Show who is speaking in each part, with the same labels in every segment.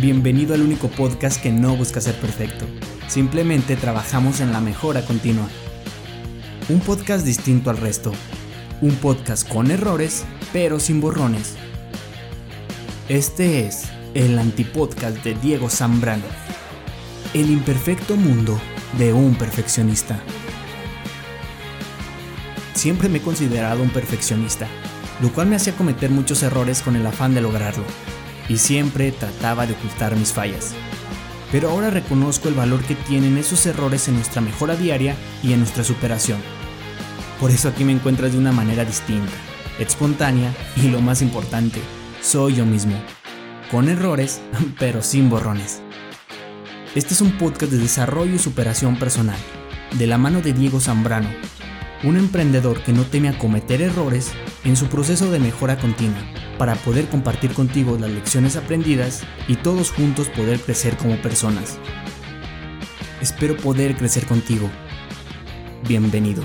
Speaker 1: Bienvenido al único podcast que no busca ser perfecto. Simplemente trabajamos en la mejora continua. Un podcast distinto al resto. Un podcast con errores, pero sin borrones. Este es el antipodcast de Diego Zambrano. El imperfecto mundo de un perfeccionista. Siempre me he considerado un perfeccionista, lo cual me hacía cometer muchos errores con el afán de lograrlo y siempre trataba de ocultar mis fallas. Pero ahora reconozco el valor que tienen esos errores en nuestra mejora diaria y en nuestra superación. Por eso aquí me encuentras de una manera distinta, espontánea y lo más importante, soy yo mismo. Con errores, pero sin borrones. Este es un podcast de desarrollo y superación personal, de la mano de Diego Zambrano, un emprendedor que no teme a cometer errores en su proceso de mejora continua para poder compartir contigo las lecciones aprendidas y todos juntos poder crecer como personas. Espero poder crecer contigo. Bienvenido.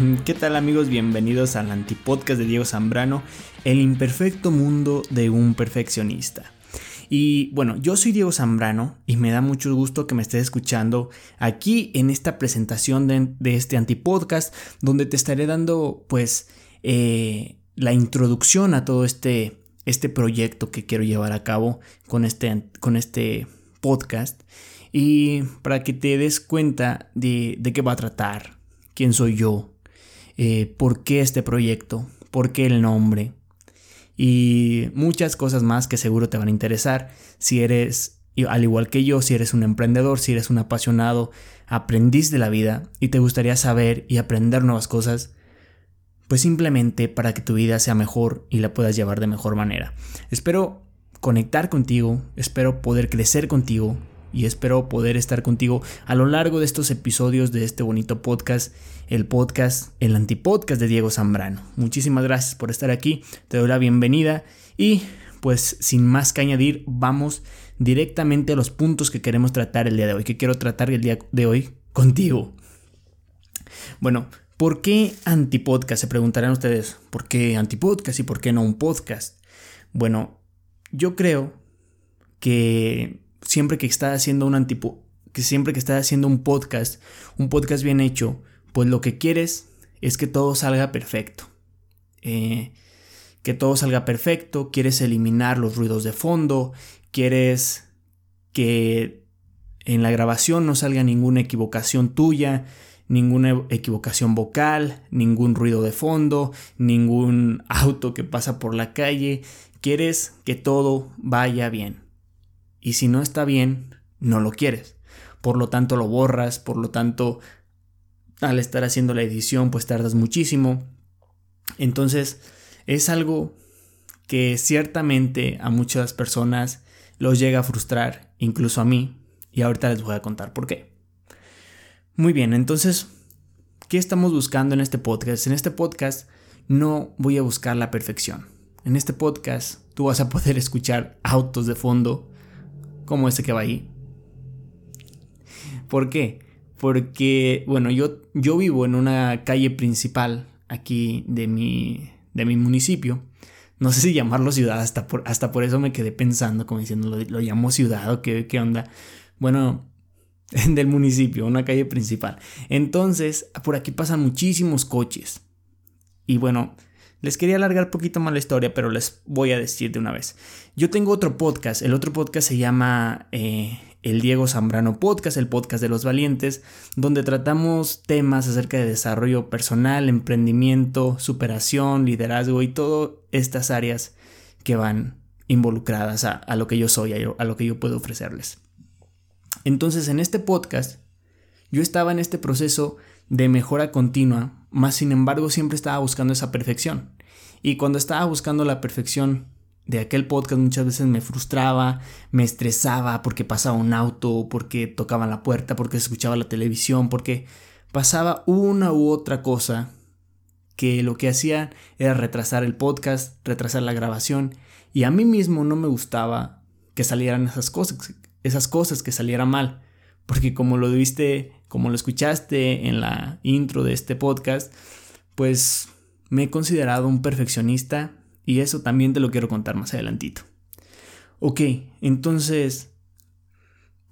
Speaker 1: ¿Qué tal amigos? Bienvenidos al antipodcast de Diego Zambrano, el imperfecto mundo de un perfeccionista. Y bueno, yo soy Diego Zambrano y me da mucho gusto que me estés escuchando aquí en esta presentación de, este antipodcast, donde te estaré dando pues eh, la introducción a todo este, este proyecto que quiero llevar a cabo con este, con este podcast. Y para que te des cuenta de, de qué va a tratar, quién soy yo, eh, por qué este proyecto, por qué el nombre, y muchas cosas más que seguro te van a interesar si eres, al igual que yo, si eres un emprendedor, si eres un apasionado, aprendiz de la vida y te gustaría saber y aprender nuevas cosas, pues simplemente para que tu vida sea mejor y la puedas llevar de mejor manera. Espero conectar contigo, espero poder crecer contigo y espero poder estar contigo a lo largo de estos episodios de este bonito podcast, el podcast, el antipodcast de Diego Zambrano. Muchísimas gracias por estar aquí, te doy la bienvenida y pues sin más que añadir, vamos directamente a los puntos que queremos tratar el día de hoy, que quiero tratar el día de hoy contigo. Bueno, ¿por qué antipodcast? Se preguntarán ustedes, ¿por qué antipodcast y por qué no un podcast? Bueno, yo creo que siempre que estás haciendo un que siempre que estás haciendo un podcast, un podcast bien hecho, pues lo que quieres es que todo salga perfecto. Eh, que todo salga perfecto, quieres eliminar los ruidos de fondo, quieres que en la grabación no salga ninguna equivocación tuya, ninguna equivocación vocal, ningún ruido de fondo, ningún auto que pasa por la calle, quieres que todo vaya bien y si no está bien, no lo quieres. Por lo tanto lo borras, por lo tanto al estar haciendo la edición pues tardas muchísimo. Entonces es algo que ciertamente a muchas personas los llega a frustrar, incluso a mí, y ahorita les voy a contar por qué. Muy bien, entonces, ¿qué estamos buscando en este podcast? En este podcast no voy a buscar la perfección. En este podcast tú vas a poder escuchar autos de fondo, como ese que va ahí. ¿Por qué? Porque, bueno, yo, yo vivo en una calle principal aquí de mi, de mi municipio. No sé si llamarlo ciudad, hasta por, hasta por eso me quedé pensando, como diciendo, lo, lo llamo ciudad o qué, qué onda. Bueno, del municipio, una calle principal. Entonces, por aquí pasan muchísimos coches. Y bueno, les quería alargar un poquito más la historia, pero les voy a decir de una vez. Yo tengo otro podcast, el otro podcast se llama eh, El Diego Zambrano Podcast, el podcast de los valientes, donde tratamos temas acerca de desarrollo personal, emprendimiento, superación, liderazgo y todas estas áreas que van involucradas a, lo que yo soy, a lo que yo puedo ofrecerles. Entonces, en este podcast, yo estaba en este proceso de mejora continua, más sin embargo siempre estaba buscando esa perfección. Y cuando estaba buscando la perfección de aquel podcast muchas veces me frustraba, me estresaba porque pasaba un auto, porque tocaban la puerta, porque se escuchaba la televisión, porque pasaba una u otra cosa que lo que hacía era retrasar el podcast, retrasar la grabación y a mí mismo no me gustaba que salieran esas cosas, esas cosas que salieran mal, porque como lo viste como lo escuchaste en la intro de este podcast, pues me he considerado un perfeccionista Y eso también te lo quiero contar más adelantito. Ok, entonces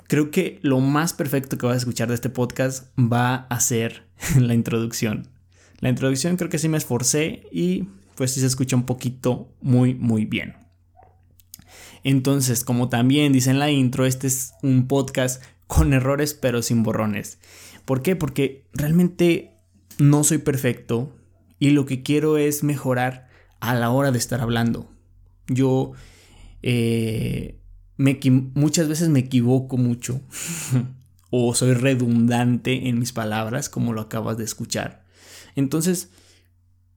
Speaker 1: creo que lo más perfecto que vas a escuchar de este podcast va a ser la introducción. La introducción creo que sí me esforcé y pues sí se escucha un poquito muy muy bien. Entonces, como también dice en la intro, este es un podcast con errores pero sin borrones. ¿Por qué? Porque realmente no soy perfecto y lo que quiero es mejorar a la hora de estar hablando. Yo eh, muchas veces me equivoco mucho o soy redundante en mis palabras como lo acabas de escuchar. Entonces,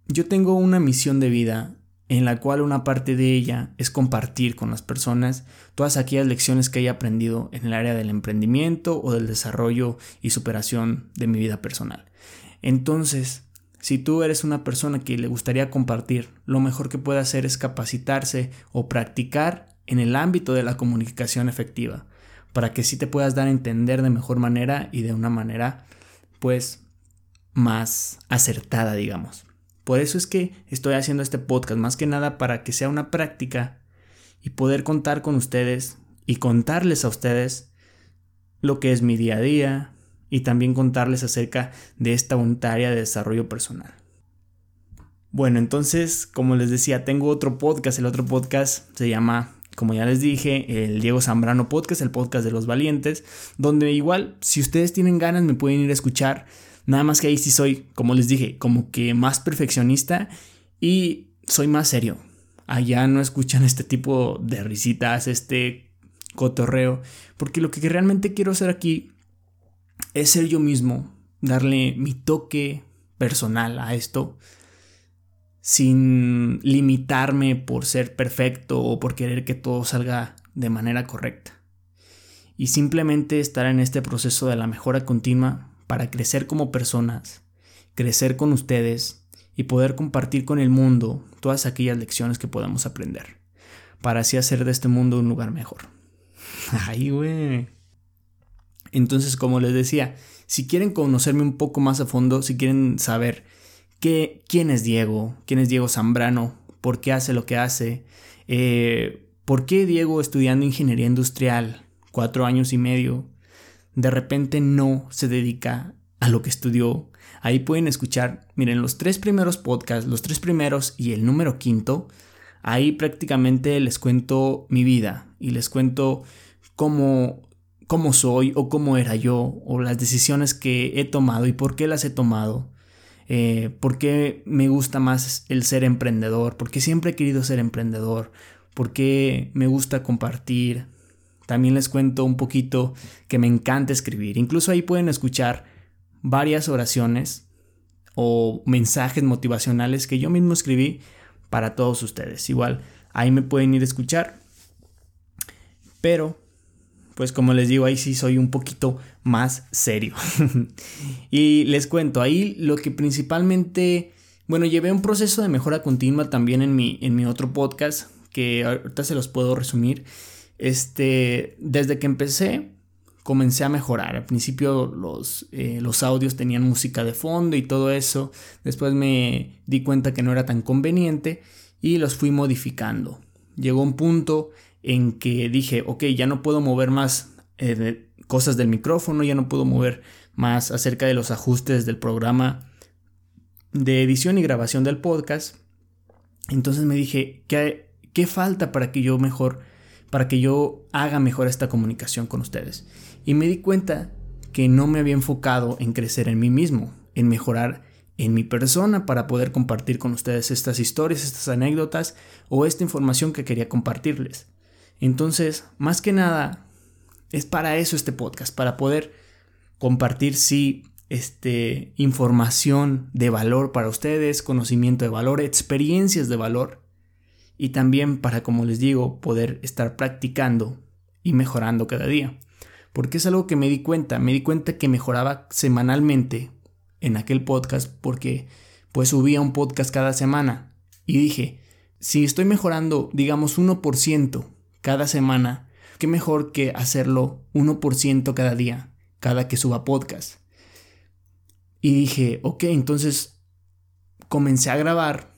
Speaker 1: yo tengo una misión de vida en la cual una parte de ella es compartir con las personas todas aquellas lecciones que haya aprendido en el área del emprendimiento o del desarrollo y superación de mi vida personal. Entonces, si tú eres una persona que le gustaría compartir, lo mejor que puede hacer es capacitarse o practicar en el ámbito de la comunicación efectiva, para que sí te puedas dar a entender de mejor manera y de una manera, pues, más acertada, digamos. Por eso es que estoy haciendo este podcast, más que nada para que sea una práctica y poder contar con ustedes y contarles a ustedes lo que es mi día a día y también contarles acerca de esta área de desarrollo personal. Bueno, entonces, como les decía, tengo otro podcast, el otro podcast se llama como ya les dije, el Diego Zambrano Podcast, el podcast de los valientes, donde igual, si ustedes tienen ganas, me pueden ir a escuchar. Nada más que ahí sí soy, como les dije, como que más perfeccionista y soy más serio. Allá no escuchan este tipo de risitas, este cotorreo, porque lo que realmente quiero hacer aquí es ser yo mismo, darle mi toque personal a esto sin limitarme por ser perfecto o por querer que todo salga de manera correcta. Y simplemente estar en este proceso de la mejora continua para crecer como personas, crecer con ustedes y poder compartir con el mundo todas aquellas lecciones que podamos aprender, para así hacer de este mundo un lugar mejor. Ay, güey. Entonces, como les decía, si quieren conocerme un poco más a fondo, si quieren saber quién es Diego, quién es Diego Zambrano, por qué hace lo que hace, eh, por qué Diego estudiando ingeniería industrial, cuatro años y medio, de repente no se dedica a lo que estudió. Ahí pueden escuchar, miren, los tres primeros podcasts, los tres primeros y el número quinto, ahí prácticamente les cuento mi vida y les cuento cómo, cómo soy o cómo era yo o las decisiones que he tomado y por qué las he tomado eh, por qué me gusta más el ser emprendedor, por qué siempre he querido ser emprendedor, por qué me gusta compartir. También les cuento un poquito que me encanta escribir. Incluso ahí pueden escuchar varias oraciones o mensajes motivacionales que yo mismo escribí para todos ustedes. Igual, ahí me pueden ir a escuchar. Pero pues como les digo, ahí sí soy un poquito más serio. y les cuento, ahí lo que principalmente, bueno, llevé un proceso de mejora continua también en mi, en mi otro podcast, que ahorita se los puedo resumir. Este, desde que empecé, comencé a mejorar. Al principio los, eh, los audios tenían música de fondo y todo eso. Después me di cuenta que no era tan conveniente y los fui modificando. Llegó un punto en que dije, ok, ya no puedo mover más eh, cosas del micrófono, ya no puedo mover más acerca de los ajustes del programa de edición y grabación del podcast. Entonces me dije, ¿qué, qué falta para que yo mejor, para que yo haga mejor esta comunicación con ustedes? Y me di cuenta que no me había enfocado en crecer en mí mismo, en mejorar en mi persona para poder compartir con ustedes estas historias, estas anécdotas o esta información que quería compartirles. Entonces, más que nada, es para eso este podcast, para poder compartir, sí, este, información de valor para ustedes, conocimiento de valor, experiencias de valor y también para, como les digo, poder estar practicando y mejorando cada día. Porque es algo que me di cuenta, me di cuenta que mejoraba semanalmente en aquel podcast porque pues subía un podcast cada semana y dije, si estoy mejorando digamos 1% cada semana, qué mejor que hacerlo 1% cada día, cada que suba podcast. Y dije, ok, entonces comencé a grabar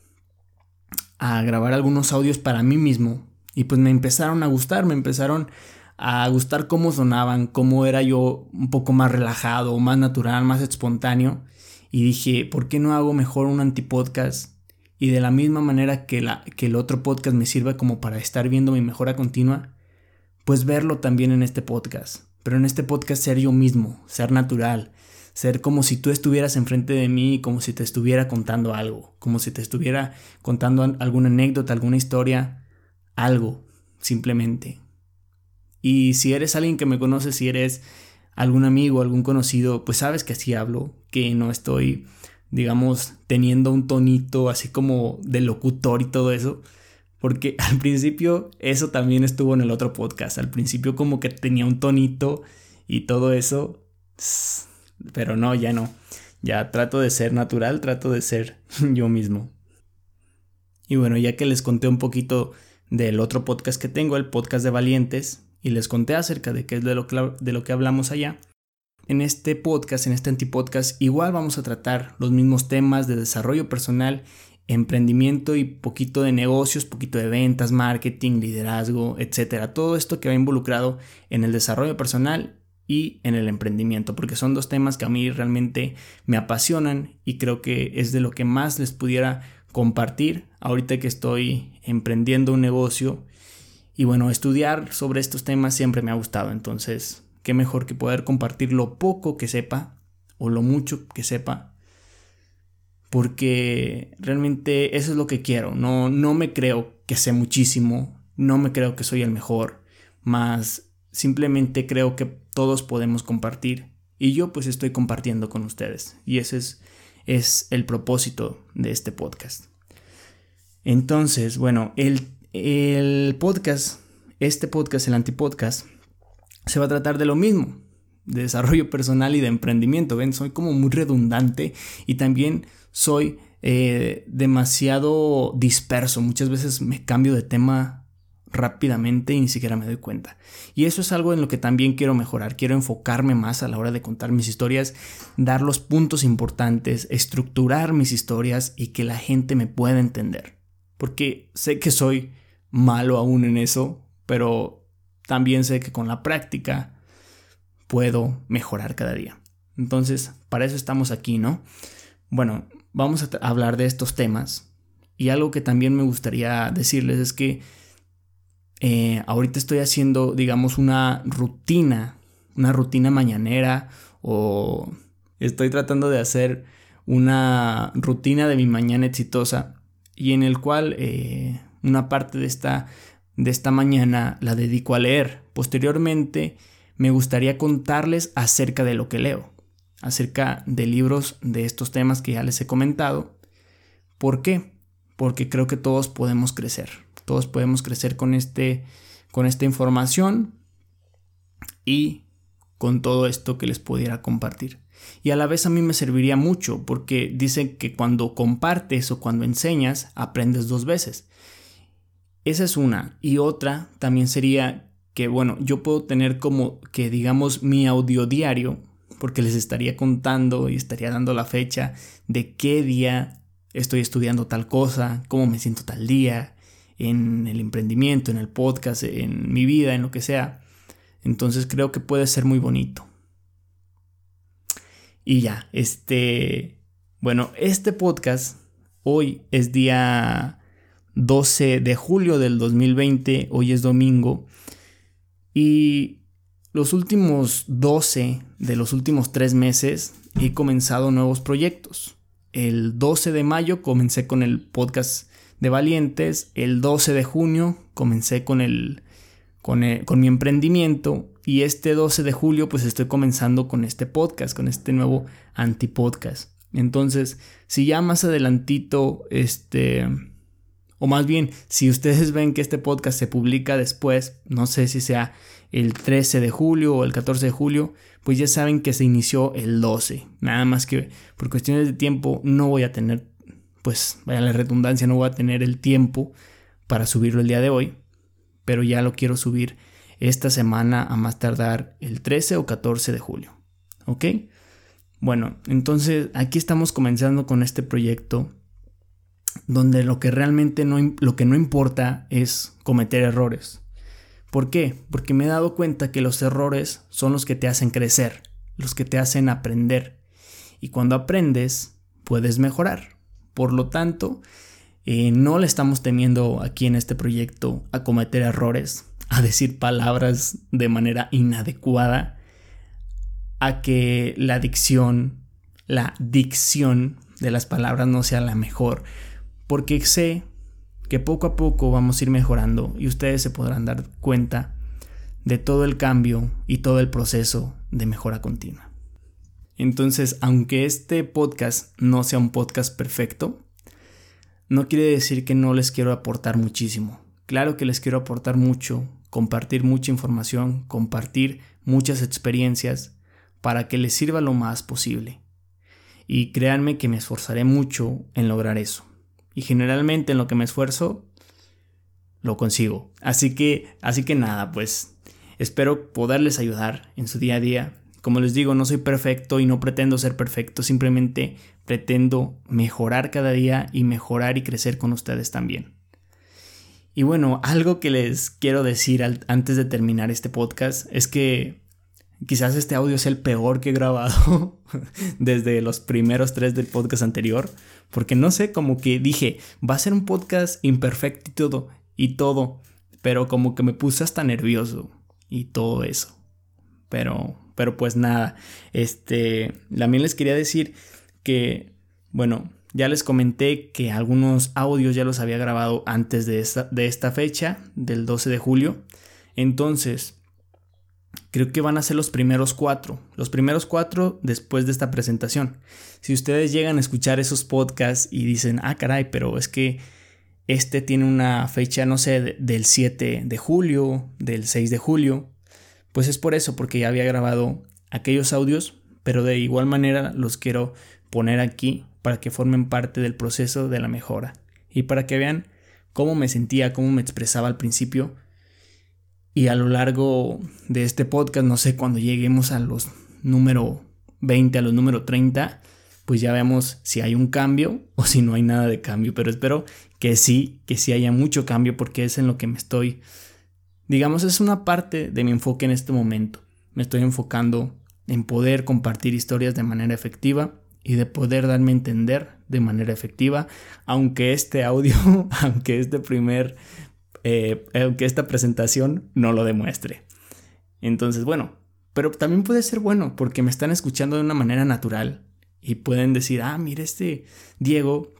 Speaker 1: a grabar algunos audios para mí mismo y pues me empezaron a gustar, me empezaron a gustar cómo sonaban, cómo era yo un poco más relajado, más natural, más espontáneo. Y dije, ¿por qué no hago mejor un antipodcast? Y de la misma manera que, la, que el otro podcast me sirve como para estar viendo mi mejora continua, pues verlo también en este podcast. Pero en este podcast ser yo mismo, ser natural, ser como si tú estuvieras enfrente de mí, como si te estuviera contando algo, como si te estuviera contando alguna anécdota, alguna historia, algo, simplemente. Y si eres alguien que me conoce, si eres algún amigo, algún conocido, pues sabes que así hablo, que no estoy, digamos, teniendo un tonito así como de locutor y todo eso. Porque al principio eso también estuvo en el otro podcast. Al principio como que tenía un tonito y todo eso. Pero no, ya no. Ya trato de ser natural, trato de ser yo mismo. Y bueno, ya que les conté un poquito del otro podcast que tengo, el podcast de Valientes, y les conté acerca de qué es de lo de lo que hablamos allá, en este podcast, en este antipodcast, igual vamos a tratar los mismos temas de desarrollo personal, emprendimiento y poquito de negocios, poquito de ventas, marketing, liderazgo, etcétera. Todo esto que va involucrado en el desarrollo personal y en el emprendimiento, porque son dos temas que a mí realmente me apasionan y creo que es de lo que más les pudiera compartir ahorita que estoy emprendiendo un negocio. Y bueno, estudiar sobre estos temas siempre me ha gustado, entonces, qué mejor que poder compartir lo poco que sepa o lo mucho que sepa, porque realmente eso es lo que quiero, no, no me creo que sé muchísimo, no me creo que soy el mejor, más simplemente creo que todos podemos compartir y yo pues estoy compartiendo con ustedes y ese es, es el propósito de este podcast. Entonces, bueno, el, el podcast, este podcast, el antipodcast, se va a tratar de lo mismo, de desarrollo personal y de emprendimiento. Ven, soy como muy redundante y también soy eh, demasiado disperso. Muchas veces me cambio de tema rápidamente y ni siquiera me doy cuenta. Y eso es algo en lo que también quiero mejorar. Quiero enfocarme más a la hora de contar mis historias, dar los puntos importantes, estructurar mis historias y que la gente me pueda entender. Porque sé que soy malo aún en eso, pero también sé que con la práctica puedo mejorar cada día. Entonces, para eso estamos aquí, ¿no? Bueno, vamos a hablar de estos temas. Y algo que también me gustaría decirles es que eh, ahorita estoy haciendo, digamos, una rutina, una rutina mañanera o estoy tratando de hacer una rutina de mi mañana exitosa y en el cual eh, una parte de esta, de esta mañana la dedico a leer. Posteriormente me gustaría contarles acerca de lo que leo, acerca de libros de estos temas que ya les he comentado. ¿Por qué? Porque creo que todos podemos crecer. Todos podemos crecer con, este, con esta información y con todo esto que les pudiera compartir. Y a la vez a mí me serviría mucho porque dicen que cuando compartes o cuando enseñas, aprendes dos veces. Esa es una. Y otra también sería que, bueno, yo puedo tener como que, digamos, mi audio diario, porque les estaría contando y estaría dando la fecha de qué día estoy estudiando tal cosa, cómo me siento tal día, en el emprendimiento, en el podcast, en mi vida, en lo que sea. Entonces creo que puede ser muy bonito. Y ya, este, bueno, este podcast hoy es día 12 de julio del 2020, hoy es domingo, y los últimos 12 de los últimos 3 meses he comenzado nuevos proyectos. El 12 de mayo comencé con el podcast de Valientes. El 12 de junio comencé con el, con, con mi emprendimiento y este 12 de julio pues estoy comenzando con este podcast, con este nuevo antipodcast. Entonces, si ya más adelantito, este, o más bien, si ustedes ven que este podcast se publica después, no sé si sea el 13 de julio o el 14 de julio, pues ya saben que se inició el 12. Nada más que por cuestiones de tiempo no voy a tener pues vaya la redundancia, no voy a tener el tiempo para subirlo el día de hoy, pero ya lo quiero subir esta semana a más tardar el 13 o 14 de julio. ¿Ok? Bueno, entonces aquí estamos comenzando con este proyecto donde lo que realmente no, lo que no importa es cometer errores. ¿Por qué? Porque me he dado cuenta que los errores son los que te hacen crecer, los que te hacen aprender. Y cuando aprendes, puedes mejorar. Por lo tanto, eh, no le estamos temiendo aquí en este proyecto a cometer errores, a decir palabras de manera inadecuada, a que la dicción, la dicción de las palabras no sea la mejor, porque sé que poco a poco vamos a ir mejorando y ustedes se podrán dar cuenta de todo el cambio y todo el proceso de mejora continua. Entonces, aunque este podcast no sea un podcast perfecto, no quiere decir que no les quiero aportar muchísimo. Claro que les quiero aportar mucho, compartir mucha información, compartir muchas experiencias para que les sirva lo más posible. Y créanme que me esforzaré mucho en lograr eso. Y generalmente en lo que me esfuerzo, lo consigo. Así que, así que nada, pues espero poderles ayudar en su día a día. Como les digo, no soy perfecto y no pretendo ser perfecto, simplemente pretendo mejorar cada día y mejorar y crecer con ustedes también. Y bueno, algo que les quiero decir antes de terminar este podcast es que quizás este audio es el peor que he grabado desde los primeros tres del podcast anterior, porque no sé, como que dije, va a ser un podcast imperfecto y todo, y todo, pero como que me puse hasta nervioso y todo eso. Pero, pero pues nada, este, también les quería decir que, bueno, ya les comenté que algunos audios ya los había grabado antes de esta, de esta fecha, del 12 de julio. Entonces, creo que van a ser los primeros cuatro. Los primeros cuatro después de esta presentación. Si ustedes llegan a escuchar esos podcasts y dicen, ah, caray, pero es que este tiene una fecha, no sé, del 7 de julio, del 6 de julio, pues es por eso, porque ya había grabado aquellos audios, pero de igual manera los quiero poner aquí para que formen parte del proceso de la mejora. Y para que vean cómo me sentía, cómo me expresaba al principio. Y a lo largo de este podcast, no sé, cuando lleguemos a los número 20, a los número 30, pues ya veamos si hay un cambio o si no hay nada de cambio, pero espero que sí, que sí haya mucho cambio porque es en lo que me estoy, digamos, es una parte de mi enfoque en este momento. Me estoy enfocando en poder compartir historias de manera efectiva y de poder darme a entender de manera efectiva, aunque este audio, aunque este primer, eh, aunque esta presentación no lo demuestre. Entonces, bueno, pero también puede ser bueno porque me están escuchando de una manera natural y pueden decir, ah, mire, este Diego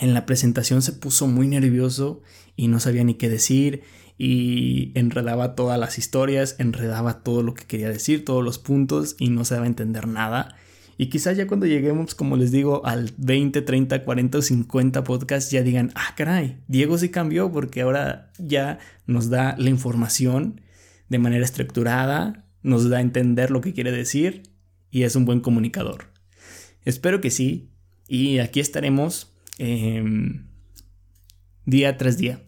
Speaker 1: en la presentación se puso muy nervioso y no sabía ni qué decir y enredaba todas las historias, enredaba todo lo que quería decir, todos los puntos y no se daba a entender nada. Y quizás ya cuando lleguemos, como les digo, al 20, 30, 40 o 50 podcasts, ya digan, ah, caray, Diego sí cambió porque ahora ya nos da la información de manera estructurada, nos da a entender lo que quiere decir y es un buen comunicador. Espero que sí. Y aquí estaremos em, día tras día.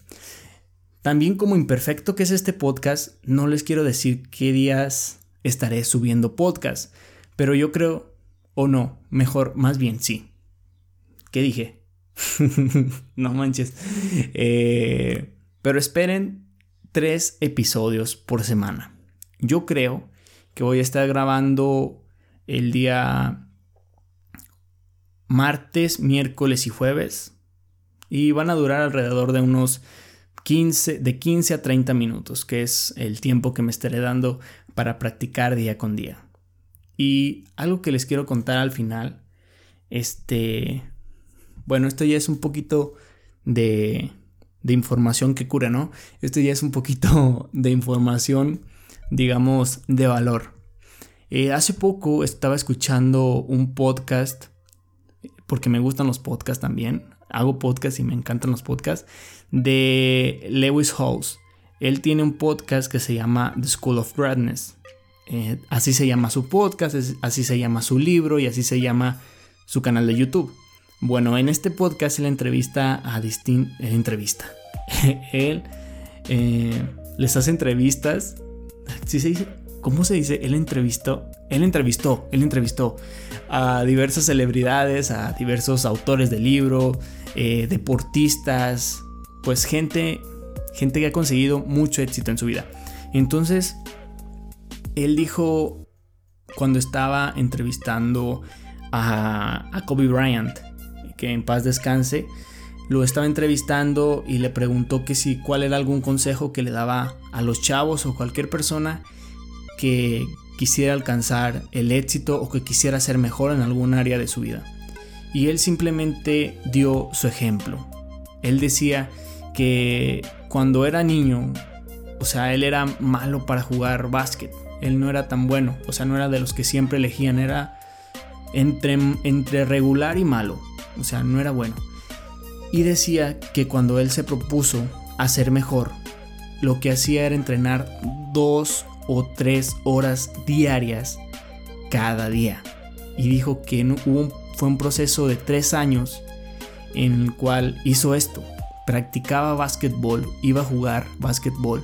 Speaker 1: También como imperfecto que es este podcast, no les quiero decir qué días estaré subiendo podcast, pero yo creo o no, mejor, más bien sí. ¿Qué dije? no manches. Eh, pero esperen tres episodios por semana. Yo creo que voy a estar grabando el día martes, miércoles y jueves. Y van a durar alrededor de unos 15, de 15 a 30 minutos, que es el tiempo que me estaré dando para practicar día con día. Y algo que les quiero contar al final, este, bueno, esto ya es un poquito de, de información que cura, ¿no? Esto ya es un poquito de información, digamos, de valor. Eh, hace poco estaba escuchando un podcast, porque me gustan los podcasts también, hago podcasts y me encantan los podcasts, de Lewis Halls. Él tiene un podcast que se llama The School of Greatness. Eh, así se llama su podcast, así se llama su libro y así se llama su canal de YouTube. Bueno, en este podcast él entrevista a distintos... entrevista. él eh, les hace entrevistas. ¿Sí se dice? ¿Cómo se dice? Él entrevistó. Él entrevistó. Él entrevistó a diversas celebridades, a diversos autores de libro, eh, deportistas, pues gente, gente que ha conseguido mucho éxito en su vida. Entonces, él dijo cuando estaba entrevistando a, a Kobe Bryant, que en paz descanse, lo estaba entrevistando y le preguntó que si cuál era algún consejo que le daba a los chavos o cualquier persona que quisiera alcanzar el éxito o que quisiera ser mejor en algún área de su vida. Y él simplemente dio su ejemplo. Él decía que cuando era niño, o sea, él era malo para jugar básquet. Él no era tan bueno, o sea, no era de los que siempre elegían, era entre, entre regular y malo, o sea, no era bueno y decía que cuando él se propuso hacer mejor, lo que hacía era entrenar dos o tres horas diarias cada día. Y dijo que hubo fue un proceso de tres años en el cual hizo esto. Practicaba básquetbol, iba a jugar básquetbol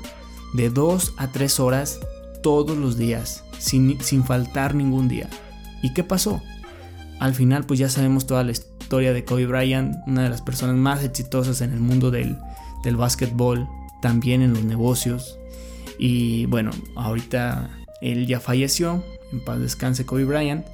Speaker 1: de dos a tres horas todos los días, sin, sin faltar ningún día. ¿Y qué pasó? Al final pues ya sabemos toda la historia historia de Kobe Bryant, una de las personas más exitosas en el mundo del, del básquetbol, también en los negocios. Y bueno, ahorita él ya falleció, en paz descanse Kobe Bryant.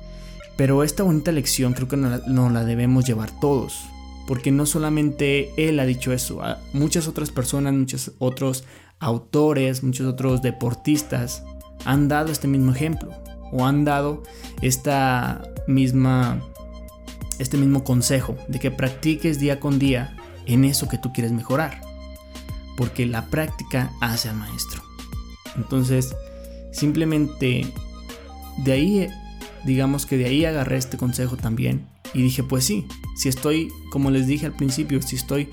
Speaker 1: Pero esta bonita lección creo que nos la, la debemos llevar todos. Porque no solamente él ha dicho eso, muchas otras personas, muchos otros autores, muchos otros deportistas han dado este mismo ejemplo o han dado esta misma este mismo consejo de que practiques día con día en eso que tú quieres mejorar. Porque la práctica hace al maestro. Entonces, simplemente de ahí, digamos que de ahí agarré este consejo también. Y dije, pues sí, si estoy, como les dije al principio, si estoy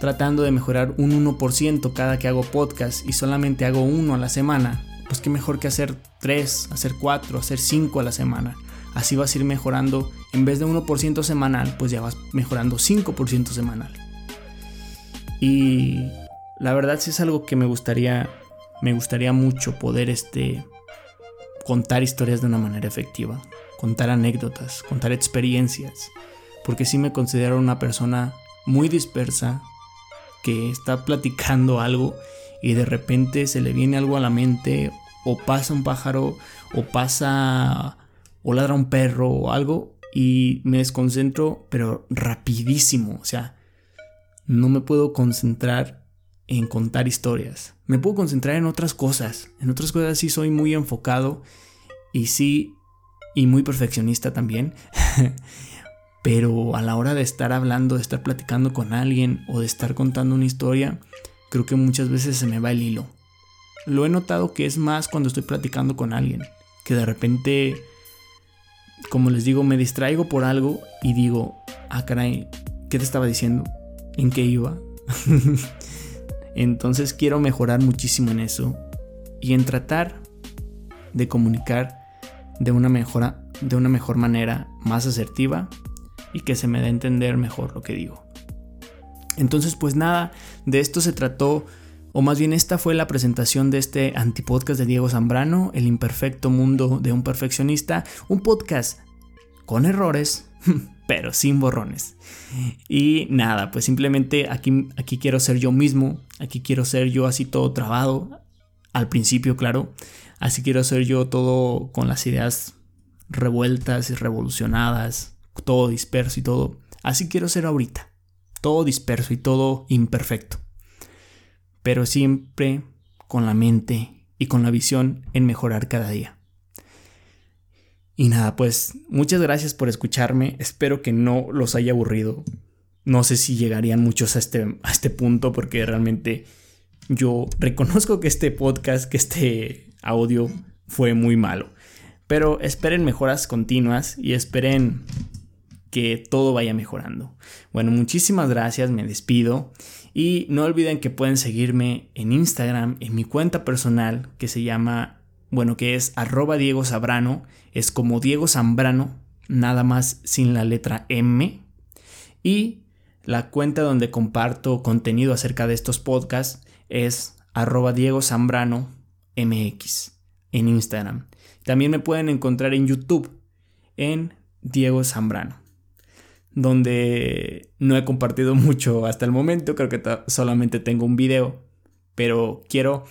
Speaker 1: tratando de mejorar un 1% cada que hago podcast y solamente hago uno a la semana, pues qué mejor que hacer 3, hacer 4, hacer 5 a la semana. Así vas a ir mejorando, en vez de 1% semanal, pues ya vas mejorando 5% semanal. Y la verdad sí es algo que me gustaría, me gustaría mucho poder este, contar historias de una manera efectiva, contar anécdotas, contar experiencias, porque sí me considero una persona muy dispersa, que está platicando algo y de repente se le viene algo a la mente o pasa un pájaro o pasa o ladra un perro o algo y me desconcentro, pero rapidísimo. O sea, no me puedo concentrar en contar historias. Me puedo concentrar en otras cosas. En otras cosas sí soy muy enfocado y sí, y muy perfeccionista también. pero a la hora de estar hablando, de estar platicando con alguien o de estar contando una historia, creo que muchas veces se me va el hilo. Lo he notado que es más cuando estoy platicando con alguien, que de repente como les digo, me distraigo por algo y digo, ah, caray, ¿qué te estaba diciendo? ¿En qué iba? Entonces quiero mejorar muchísimo en eso y en tratar de comunicar de una, mejora, de una mejor manera, más asertiva y que se me dé a entender mejor lo que digo. Entonces, pues nada, de esto se trató o más bien esta fue la presentación de este antipodcast de Diego Zambrano, El imperfecto mundo de un perfeccionista, un podcast con errores, pero sin borrones. Y nada, pues simplemente aquí, aquí quiero ser yo mismo, aquí quiero ser yo así todo trabado, al principio claro, así quiero ser yo todo con las ideas revueltas y revolucionadas, todo disperso y todo, así quiero ser ahorita, todo disperso y todo imperfecto pero siempre con la mente y con la visión en mejorar cada día. Y nada, pues muchas gracias por escucharme, espero que no los haya aburrido. No sé si llegarían muchos a este, a este punto porque realmente yo reconozco que este podcast, que este audio fue muy malo. Pero esperen mejoras continuas y esperen que todo vaya mejorando. Bueno, muchísimas gracias, me despido y no olviden que pueden seguirme en Instagram, en mi cuenta personal que se llama, bueno, que es arroba Diego Zambrano, es como Diego Zambrano, nada más sin la letra M. Y la cuenta donde comparto contenido acerca de estos podcasts es arroba Diego Zambrano MX en Instagram. También me pueden encontrar en YouTube en Diego Zambrano. donde no he compartido mucho hasta el momento, creo que solamente tengo un video, pero quiero,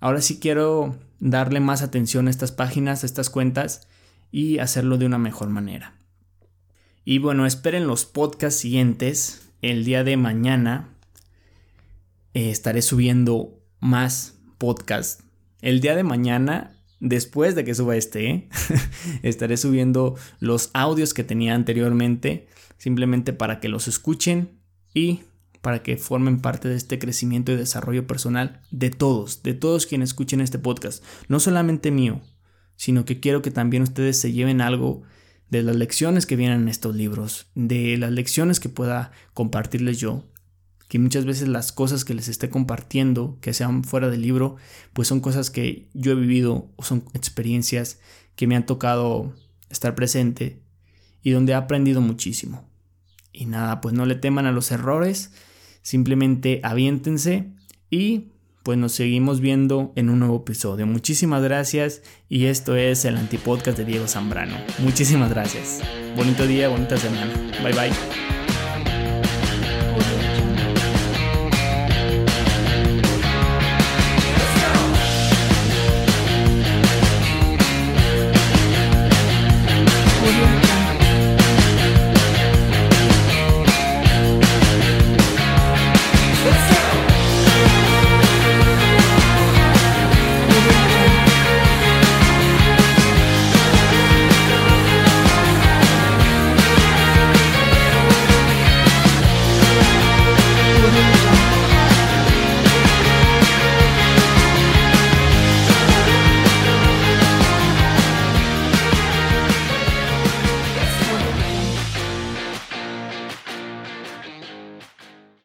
Speaker 1: ahora sí quiero darle más atención a estas páginas, a estas cuentas y hacerlo de una mejor manera. Y bueno, esperen los podcasts siguientes. El día de mañana eh, estaré subiendo más podcasts. El día de mañana, después de que suba este, ¿eh? estaré subiendo los audios que tenía anteriormente, simplemente para que los escuchen y para que formen parte de este crecimiento y desarrollo personal de todos, de todos quienes escuchen este podcast. No solamente mío, sino que quiero que también ustedes se lleven algo de las lecciones que vienen en estos libros, de las lecciones que pueda compartirles yo, que muchas veces las cosas que les esté compartiendo, que sean fuera del libro, pues son cosas que yo he vivido o son experiencias que me han tocado estar presente y donde he aprendido muchísimo. Y nada, pues no le teman a los errores, Simplemente aviéntense y pues nos seguimos viendo en un nuevo episodio. Muchísimas gracias y esto es el antipodcast de Diego Zambrano. Muchísimas gracias. Bonito día, bonita semana. Bye bye.